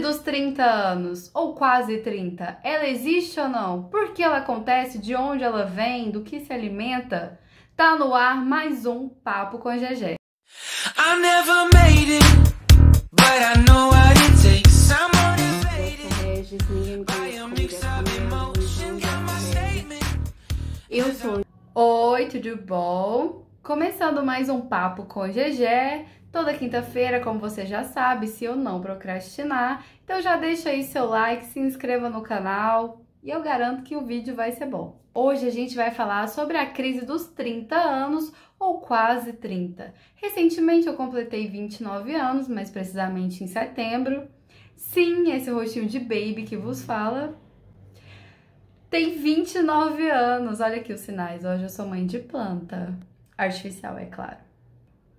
dos 30 anos, ou quase 30, ela existe ou não? Por que ela acontece? De onde ela vem? Do que se alimenta? Tá no ar mais um Papo com a GG. I never made it, but I know what it takes. I'm Eu sou. Oi, tudo bom? Começando mais um Papo com GG. Toda quinta-feira, como você já sabe, se eu não procrastinar, então já deixa aí seu like, se inscreva no canal e eu garanto que o vídeo vai ser bom. Hoje a gente vai falar sobre a crise dos 30 anos ou quase 30. Recentemente eu completei 29 anos, mais precisamente em setembro. Sim, esse rostinho de baby que vos fala tem 29 anos. Olha aqui os sinais. Hoje eu sou mãe de planta. Artificial, é claro.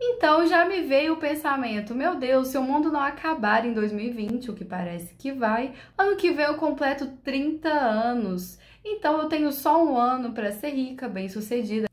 Então já me veio o pensamento: meu Deus, se o mundo não acabar em 2020, o que parece que vai, ano que vem eu completo 30 anos. Então eu tenho só um ano para ser rica, bem-sucedida,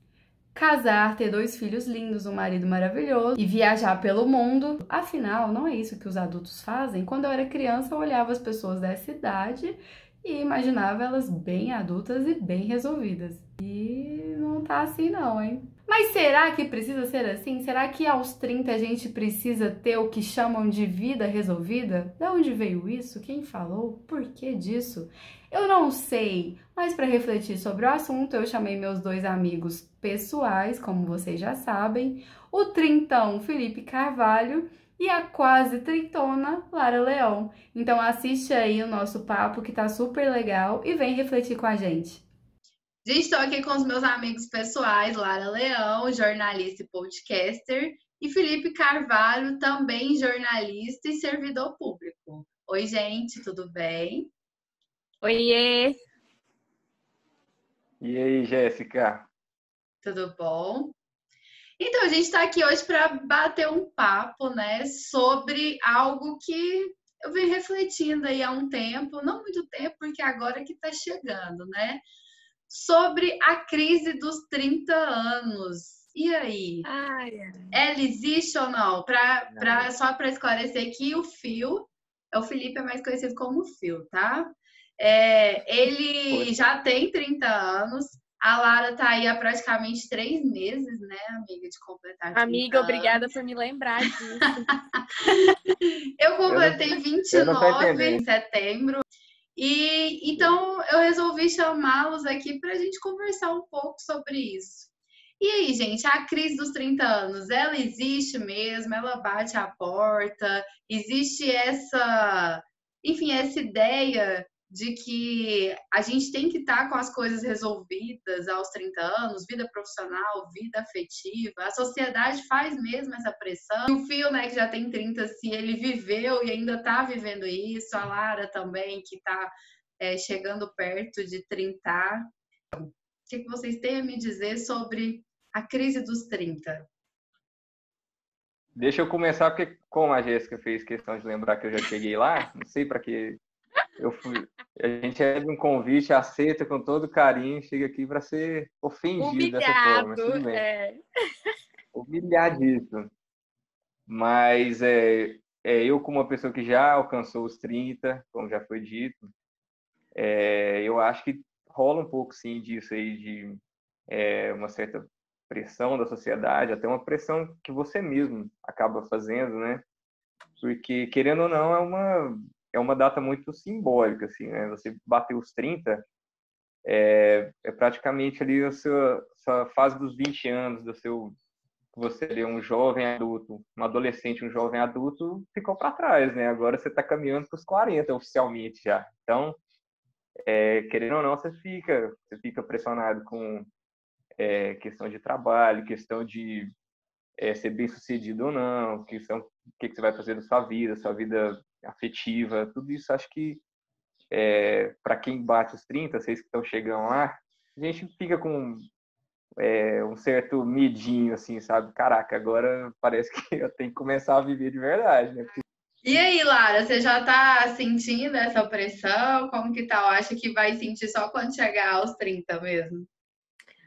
casar, ter dois filhos lindos, um marido maravilhoso e viajar pelo mundo. Afinal, não é isso que os adultos fazem. Quando eu era criança, eu olhava as pessoas dessa idade e imaginava elas bem adultas e bem resolvidas. E não tá assim não, hein? Mas será que precisa ser assim? Será que aos 30 a gente precisa ter o que chamam de vida resolvida? De onde veio isso? Quem falou? Por que disso? Eu não sei, mas para refletir sobre o assunto, eu chamei meus dois amigos pessoais, como vocês já sabem, o trintão Felipe Carvalho e a quase tritona Lara Leão. Então assiste aí o nosso papo que tá super legal e vem refletir com a gente. Gente, estou aqui com os meus amigos pessoais, Lara Leão, jornalista e podcaster, e Felipe Carvalho, também jornalista e servidor público. Oi, gente, tudo bem? Oiê! E aí, Jéssica? Tudo bom? Então, a gente está aqui hoje para bater um papo, né, sobre algo que eu venho refletindo aí há um tempo, não muito tempo, porque agora que está chegando, né? Sobre a crise dos 30 anos. E aí? Ai, Ela existe ou não? Pra, pra, só para esclarecer que o Fio, o Felipe é mais conhecido como Fio, tá? É, ele já tem 30 anos. A Lara tá aí há praticamente três meses, né, amiga, de completar. Amiga, obrigada por me lembrar disso. eu completei eu não, 29 em setembro. E então eu resolvi chamá-los aqui para a gente conversar um pouco sobre isso. E aí, gente, a crise dos 30 anos, ela existe mesmo? Ela bate a porta? Existe essa, enfim, essa ideia de que a gente tem que estar tá com as coisas resolvidas aos 30 anos, vida profissional, vida afetiva. A sociedade faz mesmo essa pressão. E o Fio, né, que já tem 30, se ele viveu e ainda está vivendo isso, a Lara também, que está é, chegando perto de 30. O que, que vocês têm a me dizer sobre a crise dos 30? Deixa eu começar, porque como a Jéssica fez questão de lembrar que eu já cheguei lá, não sei para que eu fui, a gente recebe um convite, aceita com todo carinho, chega aqui para ser ofendido Humilhado, dessa forma. Tudo bem. É. Humilhadíssimo. Mas é, é, eu, como uma pessoa que já alcançou os 30, como já foi dito, é, eu acho que rola um pouco, sim, disso aí, de é, uma certa pressão da sociedade, até uma pressão que você mesmo acaba fazendo, né? Porque, querendo ou não, é uma é uma data muito simbólica, assim, né? Você bater os 30 é, é praticamente ali a sua, sua, fase dos 20 anos, do seu você é um jovem adulto, um adolescente, um jovem adulto, ficou para trás, né? Agora você está caminhando para os 40 oficialmente já. Então, é, querendo ou não, você fica, você fica pressionado com é, questão de trabalho, questão de é, ser bem sucedido ou não, questão o que, que você vai fazer da sua vida, sua vida afetiva, tudo isso acho que é, para quem bate os 30, vocês que estão chegando lá, a gente fica com é, um certo medinho, assim, sabe? Caraca, agora parece que eu tenho que começar a viver de verdade, né? E aí, Lara, você já tá sentindo essa pressão? Como que tá? Eu acho que vai sentir só quando chegar aos 30 mesmo.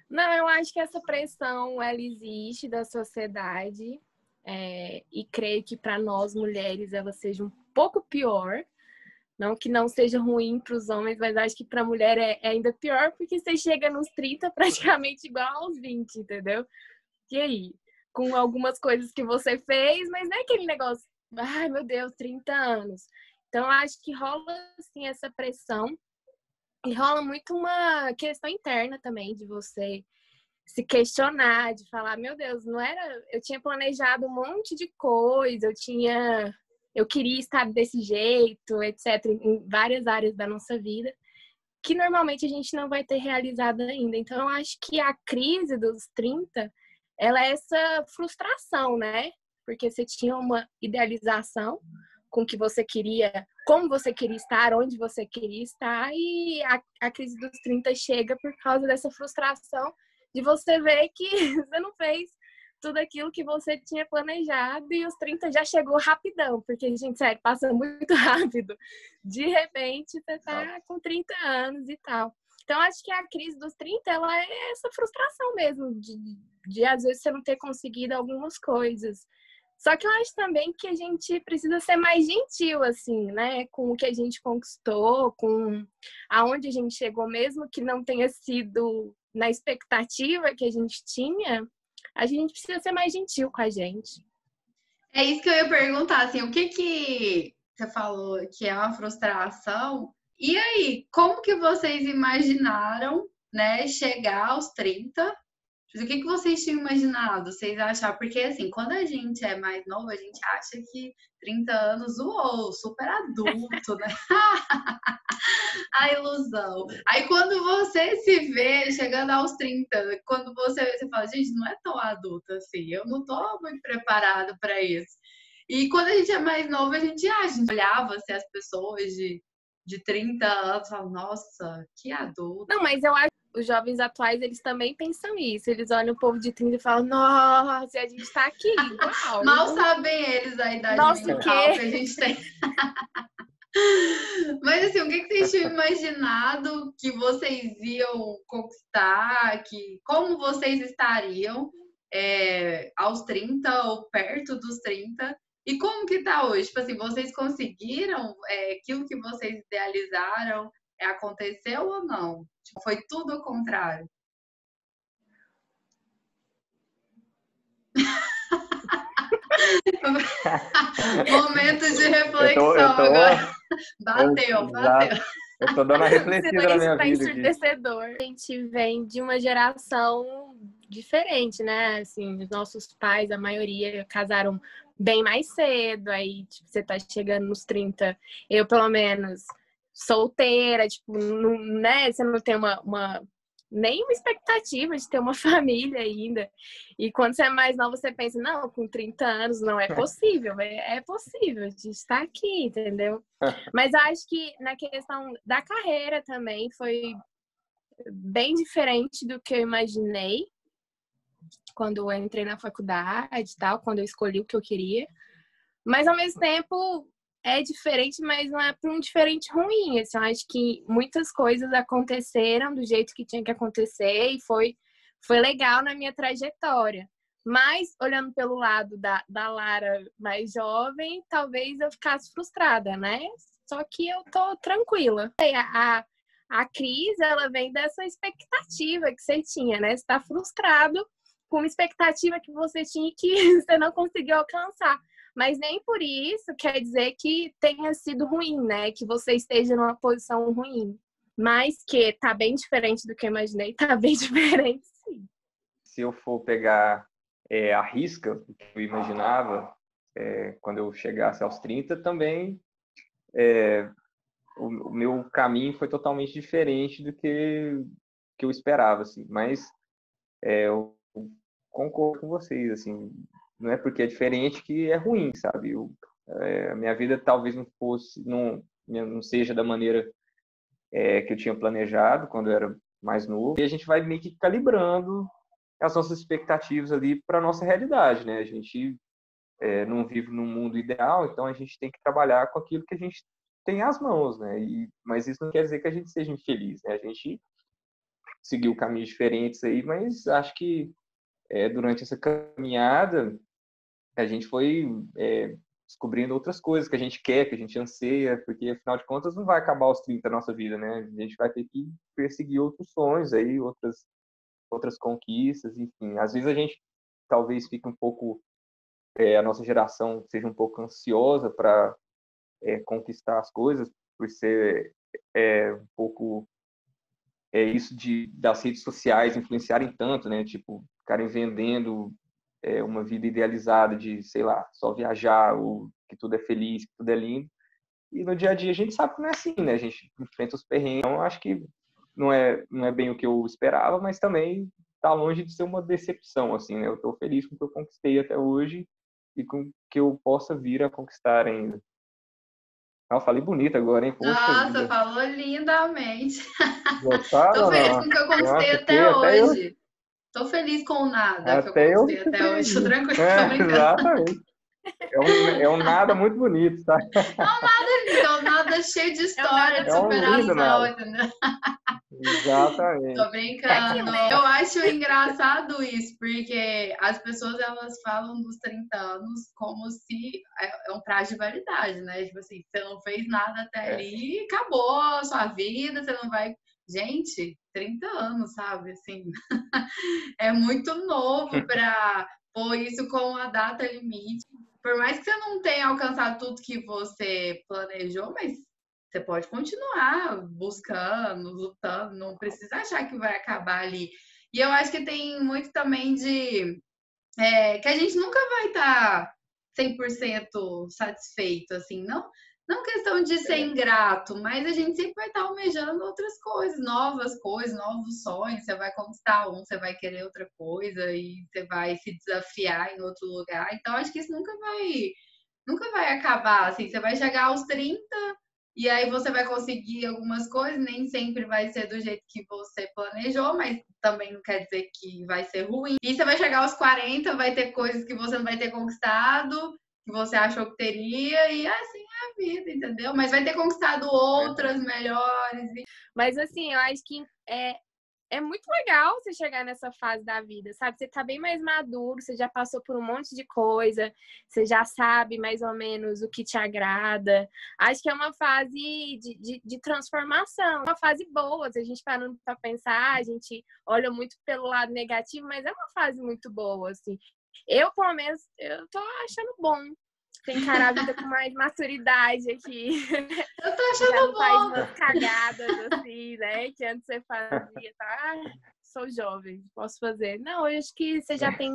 Não, eu acho que essa pressão, ela existe da sociedade. É, e creio que para nós mulheres ela seja um pouco pior, Não que não seja ruim para os homens, mas acho que para a mulher é, é, ainda pior, porque você chega nos 30 praticamente igual aos 20, entendeu? E aí? Com algumas coisas que você fez, mas não é aquele negócio, ai meu Deus, 30 anos. Então acho que rola assim essa pressão e rola muito uma questão interna também de você se questionar, de falar, meu Deus, não era, eu tinha planejado um monte de coisa, eu tinha eu queria estar desse jeito, etc, em várias áreas da nossa vida, que normalmente a gente não vai ter realizado ainda. Então eu acho que a crise dos 30, ela é essa frustração, né? Porque você tinha uma idealização com que você queria, como você queria estar, onde você queria estar, e a, a crise dos 30 chega por causa dessa frustração de você ver que você não fez tudo aquilo que você tinha planejado e os 30 já chegou rapidão, porque, gente, sério, passa muito rápido. De repente, você tá com 30 anos e tal. Então, acho que a crise dos 30, ela é essa frustração mesmo, de, de às vezes você não ter conseguido algumas coisas. Só que eu acho também que a gente precisa ser mais gentil, assim, né? Com o que a gente conquistou, com aonde a gente chegou, mesmo que não tenha sido na expectativa que a gente tinha, a gente precisa ser mais gentil com a gente. É isso que eu ia perguntar, assim, o que que você falou que é uma frustração? E aí, como que vocês imaginaram, né, chegar aos 30 o que, que vocês tinham imaginado? Vocês acharam? Porque, assim, quando a gente é mais novo, a gente acha que 30 anos, uou, super adulto, né? a ilusão. Aí, quando você se vê chegando aos 30, quando você, você fala, gente, não é tão adulto assim, eu não tô muito preparado para isso. E quando a gente é mais novo, a gente, ah, a gente olhava assim, as pessoas de, de 30 anos, fala, nossa, que adulto. Não, mas eu acho os jovens atuais, eles também pensam isso. Eles olham o povo de 30 e falam, nossa, a gente tá aqui igual. Mal sabem eles a idade nossa, mental que... que a gente tem. Mas assim, o que, que vocês tinham imaginado que vocês iam conquistar? Que, como vocês estariam é, aos 30 ou perto dos 30? E como que tá hoje? Tipo assim, vocês conseguiram é, aquilo que vocês idealizaram? É, aconteceu ou não? Tipo, foi tudo o contrário. Momento de reflexão eu tô, eu tô, agora. Bateu, bateu. Eu tô dando a refletida na minha tá vida. Ensurdecedor. A gente vem de uma geração diferente, né? Assim, os nossos pais, a maioria, casaram bem mais cedo. Aí, tipo, você tá chegando nos 30. Eu, pelo menos, solteira, tipo, não, né? Você não tem uma, uma nenhuma expectativa de ter uma família ainda. E quando você é mais nova, você pensa, não, com 30 anos não é possível. É, é possível, a gente está aqui, entendeu? Mas acho que na questão da carreira também foi bem diferente do que eu imaginei quando eu entrei na faculdade e tal, quando eu escolhi o que eu queria. Mas ao mesmo tempo, é diferente, mas não é para um diferente ruim. Assim, eu acho que muitas coisas aconteceram do jeito que tinha que acontecer e foi, foi legal na minha trajetória. Mas, olhando pelo lado da, da Lara mais jovem, talvez eu ficasse frustrada, né? Só que eu tô tranquila. A, a, a crise, ela vem dessa expectativa que você tinha, né? Você tá frustrado com uma expectativa que você tinha que você não conseguiu alcançar. Mas nem por isso quer dizer que tenha sido ruim, né? Que você esteja numa posição ruim. Mas que tá bem diferente do que eu imaginei, tá bem diferente, sim. Se eu for pegar é, a risca, que eu imaginava, é, quando eu chegasse aos 30, também é, o, o, meu caminho foi totalmente diferente do que, que eu esperava, assim. Mas é, eu concordo com vocês, assim, não é porque é diferente que é ruim, sabe? Eu, é, minha vida talvez não fosse, não, não seja da maneira é, que eu tinha planejado quando eu era mais novo. E a gente vai meio que calibrando as nossas expectativas ali para a nossa realidade, né? A gente é, não vive num mundo ideal, então a gente tem que trabalhar com aquilo que a gente tem às mãos, né? E, mas isso não quer dizer que a gente seja infeliz, né? A gente seguiu caminhos diferentes aí, mas acho que é, durante essa caminhada a gente foi é, descobrindo outras coisas que a gente quer, que a gente anseia, porque afinal de contas não vai acabar os 30 da nossa vida, né? A gente vai ter que perseguir outros sonhos aí, outras outras conquistas, enfim. Às vezes a gente talvez fique um pouco é, a nossa geração seja um pouco ansiosa para é, conquistar as coisas por ser é, um pouco é isso de das redes sociais influenciarem tanto, né? Tipo, ficarem vendendo é, uma vida idealizada de, sei lá, só viajar, ou que tudo é feliz, que tudo é lindo. E no dia a dia a gente sabe que não é assim, né? A gente enfrenta os perrengues. Então, acho que não é, não é bem o que eu esperava, mas também está longe de ser uma decepção, assim, né? Eu estou feliz com o que eu conquistei até hoje e com o que eu possa vir a conquistar ainda. Ah, falei bonito agora, hein? Poxa Nossa, vida. falou lindamente. Estou feliz com o que eu conquistei até hoje. Estou feliz com nada até que eu eu... até hoje. Tô tranquilo, é, Exatamente. É um, é um nada muito bonito, tá? É um nada é um nada cheio de história, é um de superação, entendeu? Exatamente. Tô brincando. Eu acho engraçado isso, porque as pessoas elas falam dos 30 anos como se é, é um prazo de validade, né? Tipo assim, você não fez nada até é. ali, acabou a sua vida, você não vai. Gente, 30 anos, sabe? Assim, é muito novo para pôr isso com a data limite. Por mais que você não tenha alcançado tudo que você planejou, mas você pode continuar buscando, lutando, não precisa achar que vai acabar ali. E eu acho que tem muito também de é, que a gente nunca vai estar tá 100% satisfeito, assim, não, não questão de ser é. ingrato, mas a gente sempre vai estar almejando outras coisas, novas coisas, novos sonhos. Você vai conquistar um, você vai querer outra coisa e você vai se desafiar em outro lugar. Então, acho que isso nunca vai, nunca vai acabar, assim. Você vai chegar aos 30 e aí você vai conseguir algumas coisas, nem sempre vai ser do jeito que você planejou, mas também não quer dizer que vai ser ruim. E você vai chegar aos 40, vai ter coisas que você não vai ter conquistado, você achou que teria, e assim é a vida, entendeu? Mas vai ter conquistado outras melhores. Mas assim, eu acho que é, é muito legal você chegar nessa fase da vida, sabe? Você tá bem mais maduro, você já passou por um monte de coisa, você já sabe mais ou menos o que te agrada. Acho que é uma fase de, de, de transformação, uma fase boa. Se a gente parando para pensar, a gente olha muito pelo lado negativo, mas é uma fase muito boa, assim. Eu, pelo menos, eu tô achando bom tem encarar a vida com mais maturidade aqui. Eu tô achando Já não bom. faz umas cagadas assim, né? Que antes você fazia, tá? Ah, sou jovem, posso fazer. Não, eu acho que você já tem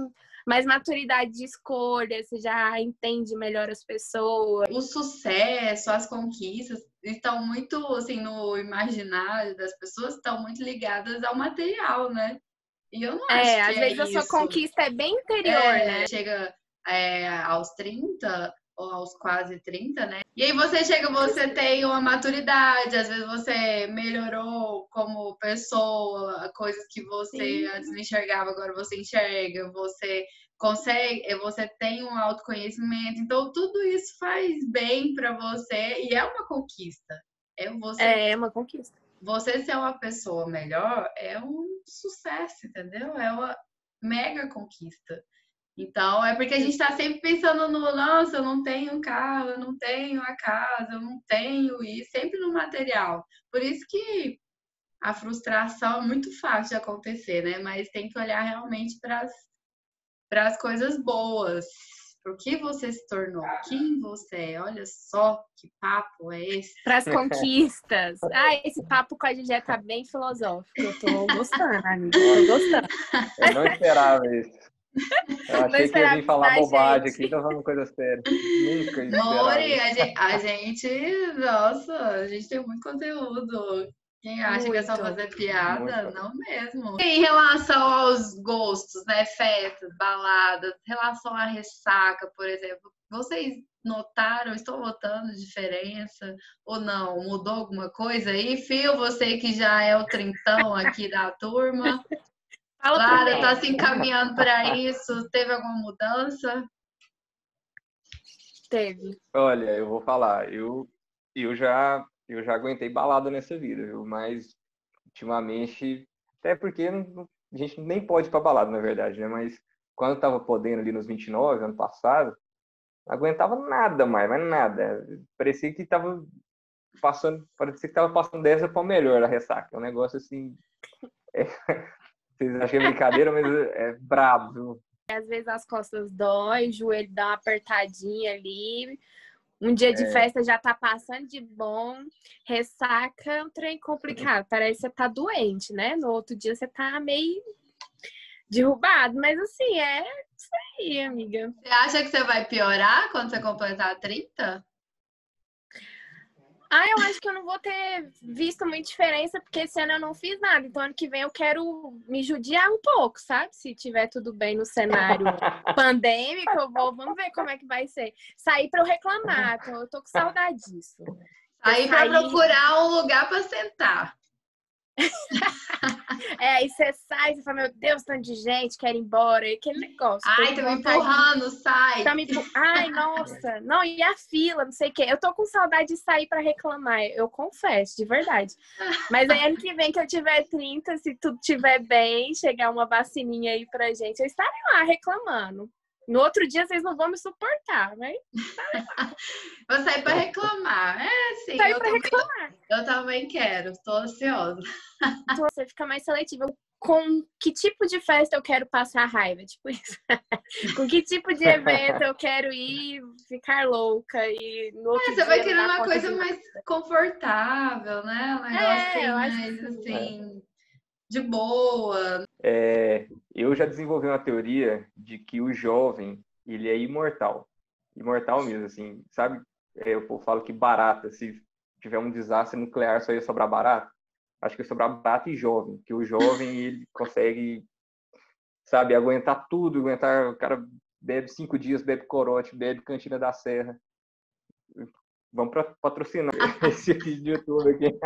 mais maturidade de escolha, você já entende melhor as pessoas. O sucesso, as conquistas estão muito, assim, no imaginário das pessoas, estão muito ligadas ao material, né? E eu não é, acho é, às vezes é a sua conquista é bem interior, é, né? Chega é, aos 30 ou aos quase 30, né? E aí você chega, você tem uma maturidade, às vezes você melhorou como pessoa, coisas que você Sim. antes não enxergava, agora você enxerga, você consegue, você tem um autoconhecimento, então tudo isso faz bem para você e é uma conquista. É, você, é, é uma conquista. Você ser uma pessoa melhor é um sucesso, entendeu? É uma mega conquista. Então, é porque a gente está sempre pensando no, nossa, eu não tenho carro, eu não tenho a casa, eu não tenho isso, sempre no material. Por isso que a frustração é muito fácil de acontecer, né? Mas tem que olhar realmente para as coisas boas. Por que você se tornou? Quem você é? Olha só que papo é esse. Para as conquistas. Ah, esse papo com a Gigé tá bem filosófico. Eu tô gostando, amiga. Tô gostando. Eu não esperava isso. Eu achei que ia vir falar bobagem gente. aqui, então vamos coisa séria. Nunca Mori, a gente, a gente, nossa, a gente tem muito conteúdo. Quem acha muito. que é só fazer piada, muito. não mesmo. Em relação aos gostos, né? Festas, baladas, relação à ressaca, por exemplo, vocês notaram, estão notando diferença ou não? Mudou alguma coisa aí? Fio, você que já é o trintão aqui da turma, Clara, está se encaminhando para isso? Teve alguma mudança? Teve. Olha, eu vou falar, eu, eu já eu já aguentei balada nessa vida, viu? Mas ultimamente, até porque não, a gente nem pode ir pra balada, na verdade, né? Mas quando eu tava podendo ali nos 29, ano passado, Não aguentava nada mais, mas nada. Parecia que tava passando, parecia que tava passando dessa para melhor a ressaca. É um negócio assim. É, vocês acham que é brincadeira, mas é brabo, viu? Às vezes as costas dói, o joelho dá uma apertadinha ali. Um dia de é. festa já tá passando de bom, ressaca é um trem complicado. Parece que você tá doente, né? No outro dia você tá meio derrubado, mas assim, é isso aí, amiga. Você acha que você vai piorar quando você completar 30? Ah, eu acho que eu não vou ter visto muita diferença, porque esse ano eu não fiz nada. Então, ano que vem eu quero me judiar um pouco, sabe? Se tiver tudo bem no cenário pandêmico, eu vou, vamos ver como é que vai ser. Sair para eu reclamar, então eu tô com saudade disso. Sair para procurar um lugar para sentar. é, aí você sai, você fala, meu Deus, tanto de gente, quer ir embora, e aquele negócio. Ai, tá me empurrando, de... sai. Tá me Ai, nossa, não, e a fila, não sei o quê. Eu tô com saudade de sair para reclamar, eu confesso, de verdade. Mas aí ano que vem que eu tiver 30, se tudo estiver bem, chegar uma vacininha aí pra gente, eu estarei lá reclamando. No outro dia vocês não vão me suportar, mas. Vou sair para reclamar. É, sim. Sair para reclamar. Eu também quero, estou ansiosa. Então, você fica mais seletiva. Com que tipo de festa eu quero passar raiva? Tipo isso. Com que tipo de evento eu quero ir ficar louca e no outro é, você vai querer uma coisa mais confortável, né? Um negócio é, mais assim de boa. É, eu já desenvolvi uma teoria de que o jovem ele é imortal, imortal mesmo, assim, sabe? É, eu falo que barata, se tiver um desastre nuclear, só ia sobrar barata. Acho que ia sobrar barata e jovem, que o jovem ele consegue, sabe, aguentar tudo, aguentar. O cara bebe cinco dias, bebe corote, bebe cantina da serra, Vamos patrocinar esse vídeo de YouTube aqui.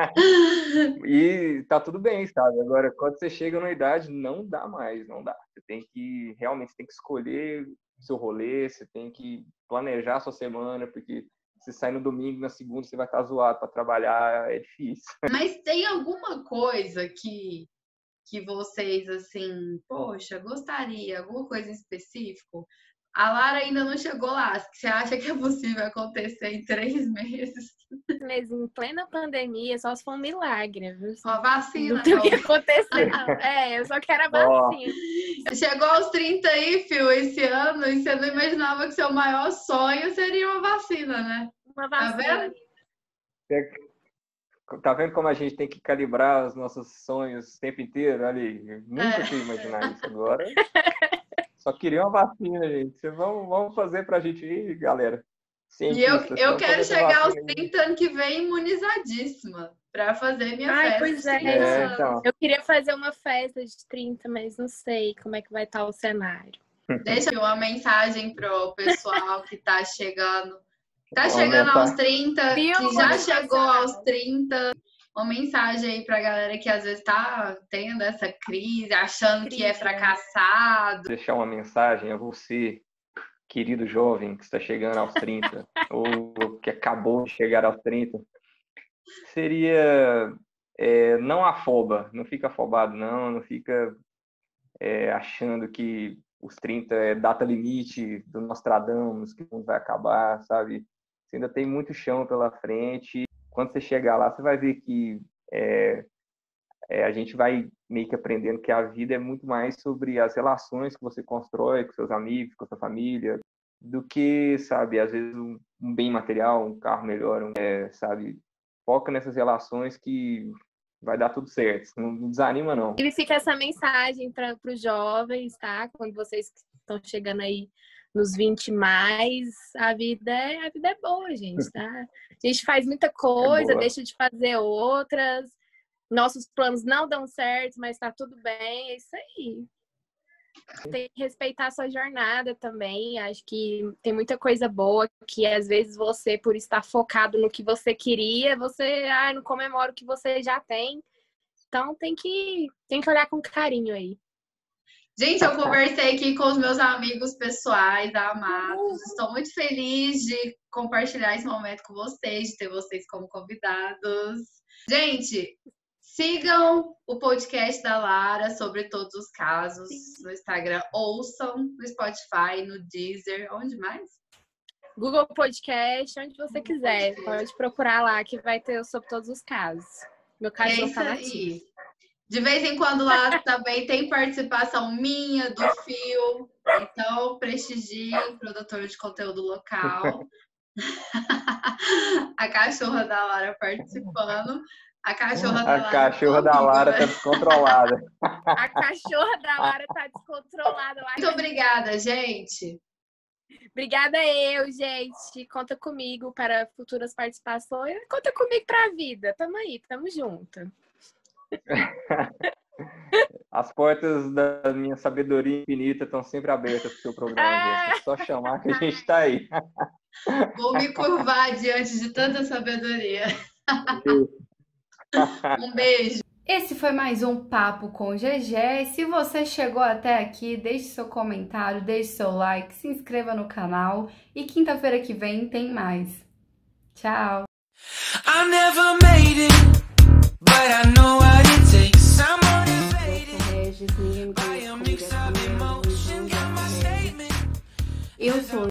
e tá tudo bem, sabe? Agora, quando você chega numa idade, não dá mais, não dá. Você tem que, realmente, tem que escolher seu rolê, você tem que planejar a sua semana, porque se sai no domingo, na segunda você vai estar zoado para trabalhar, é difícil. Mas tem alguma coisa que que vocês assim, poxa, gostaria, alguma coisa em específico? A Lara ainda não chegou lá. Você acha que é possível acontecer em três meses? Mas em plena pandemia, só se for um milagre. Viu? Uma vacina. Não tem o que acontecer. É, eu só quero a vacina. Oh. Chegou aos 30 aí, Fio, esse ano, e você não imaginava que seu maior sonho seria uma vacina, né? Uma vacina. Tá vendo? Tá vendo como a gente tem que calibrar os nossos sonhos o tempo inteiro? Ali, nunca é. tinha imaginar isso agora. Só queria uma vacina, gente. Vamos, vamos fazer pra gente ir, galera. E eu, eu quero chegar aos 30 anos que vem imunizadíssima para fazer minha Ai, festa. Pois é, é então. Eu queria fazer uma festa de 30, mas não sei como é que vai estar o cenário. Deixa uma mensagem pro pessoal que tá chegando. Tá chegando aos 30, que já chegou aos 30 uma mensagem aí pra galera que às vezes tá tendo essa crise, achando crise, que é fracassado. Deixar uma mensagem a você, querido jovem que está chegando aos 30, ou que acabou de chegar aos 30, seria é, não afoba, não fica afobado, não, não fica é, achando que os 30 é data limite do Nostradamus, que o mundo vai acabar, sabe? Você ainda tem muito chão pela frente quando você chegar lá, você vai ver que é, é, a gente vai meio que aprendendo que a vida é muito mais sobre as relações que você constrói com seus amigos, com sua família, do que, sabe, às vezes um, um bem material, um carro melhor, um, é, sabe? Foca nessas relações que vai dar tudo certo. Não desanima, não. E fica essa mensagem para os jovens, tá? Quando vocês estão chegando aí nos 20 mais, a vida é, a vida é boa, gente, tá? A gente faz muita é coisa, é deixa de fazer outras. Nossos planos não dão certo, mas tá tudo bem, é isso aí. Tem que respeitar a sua jornada também. Acho que tem muita coisa boa que às vezes você, por estar focado no que você queria, você ah, não comemora o que você já tem. Então tem que, tem que olhar com carinho aí. Gente, eu conversei aqui com os meus amigos pessoais, amados. Estou muito feliz de compartilhar esse momento com vocês, de ter vocês como convidados. Gente, sigam o podcast da Lara sobre todos os casos no Instagram, ouçam no Spotify, no Deezer, onde mais? Google Podcast, onde você quiser. Pode procurar lá que vai ter sobre todos os casos. Meu caso É isso tá aí. De vez em quando lá também tem participação minha, do Fio. Então, prestigie, produtor de conteúdo local. A cachorra da Lara participando. A cachorra da Lara. A cachorra da Lara tá descontrolada. A cachorra da Lara tá descontrolada lá. Muito obrigada, gente. Obrigada eu, gente. Conta comigo para futuras participações. Conta comigo para a vida. Tamo aí, tamo junto. As portas da minha sabedoria infinita estão sempre abertas para o seu programa. É só chamar que a gente está aí. Vou me curvar diante de tanta sabedoria. Um beijo. Esse foi mais um Papo com GG. Se você chegou até aqui, deixe seu comentário, deixe seu like, se inscreva no canal e quinta-feira que vem tem mais. Tchau! Eu sou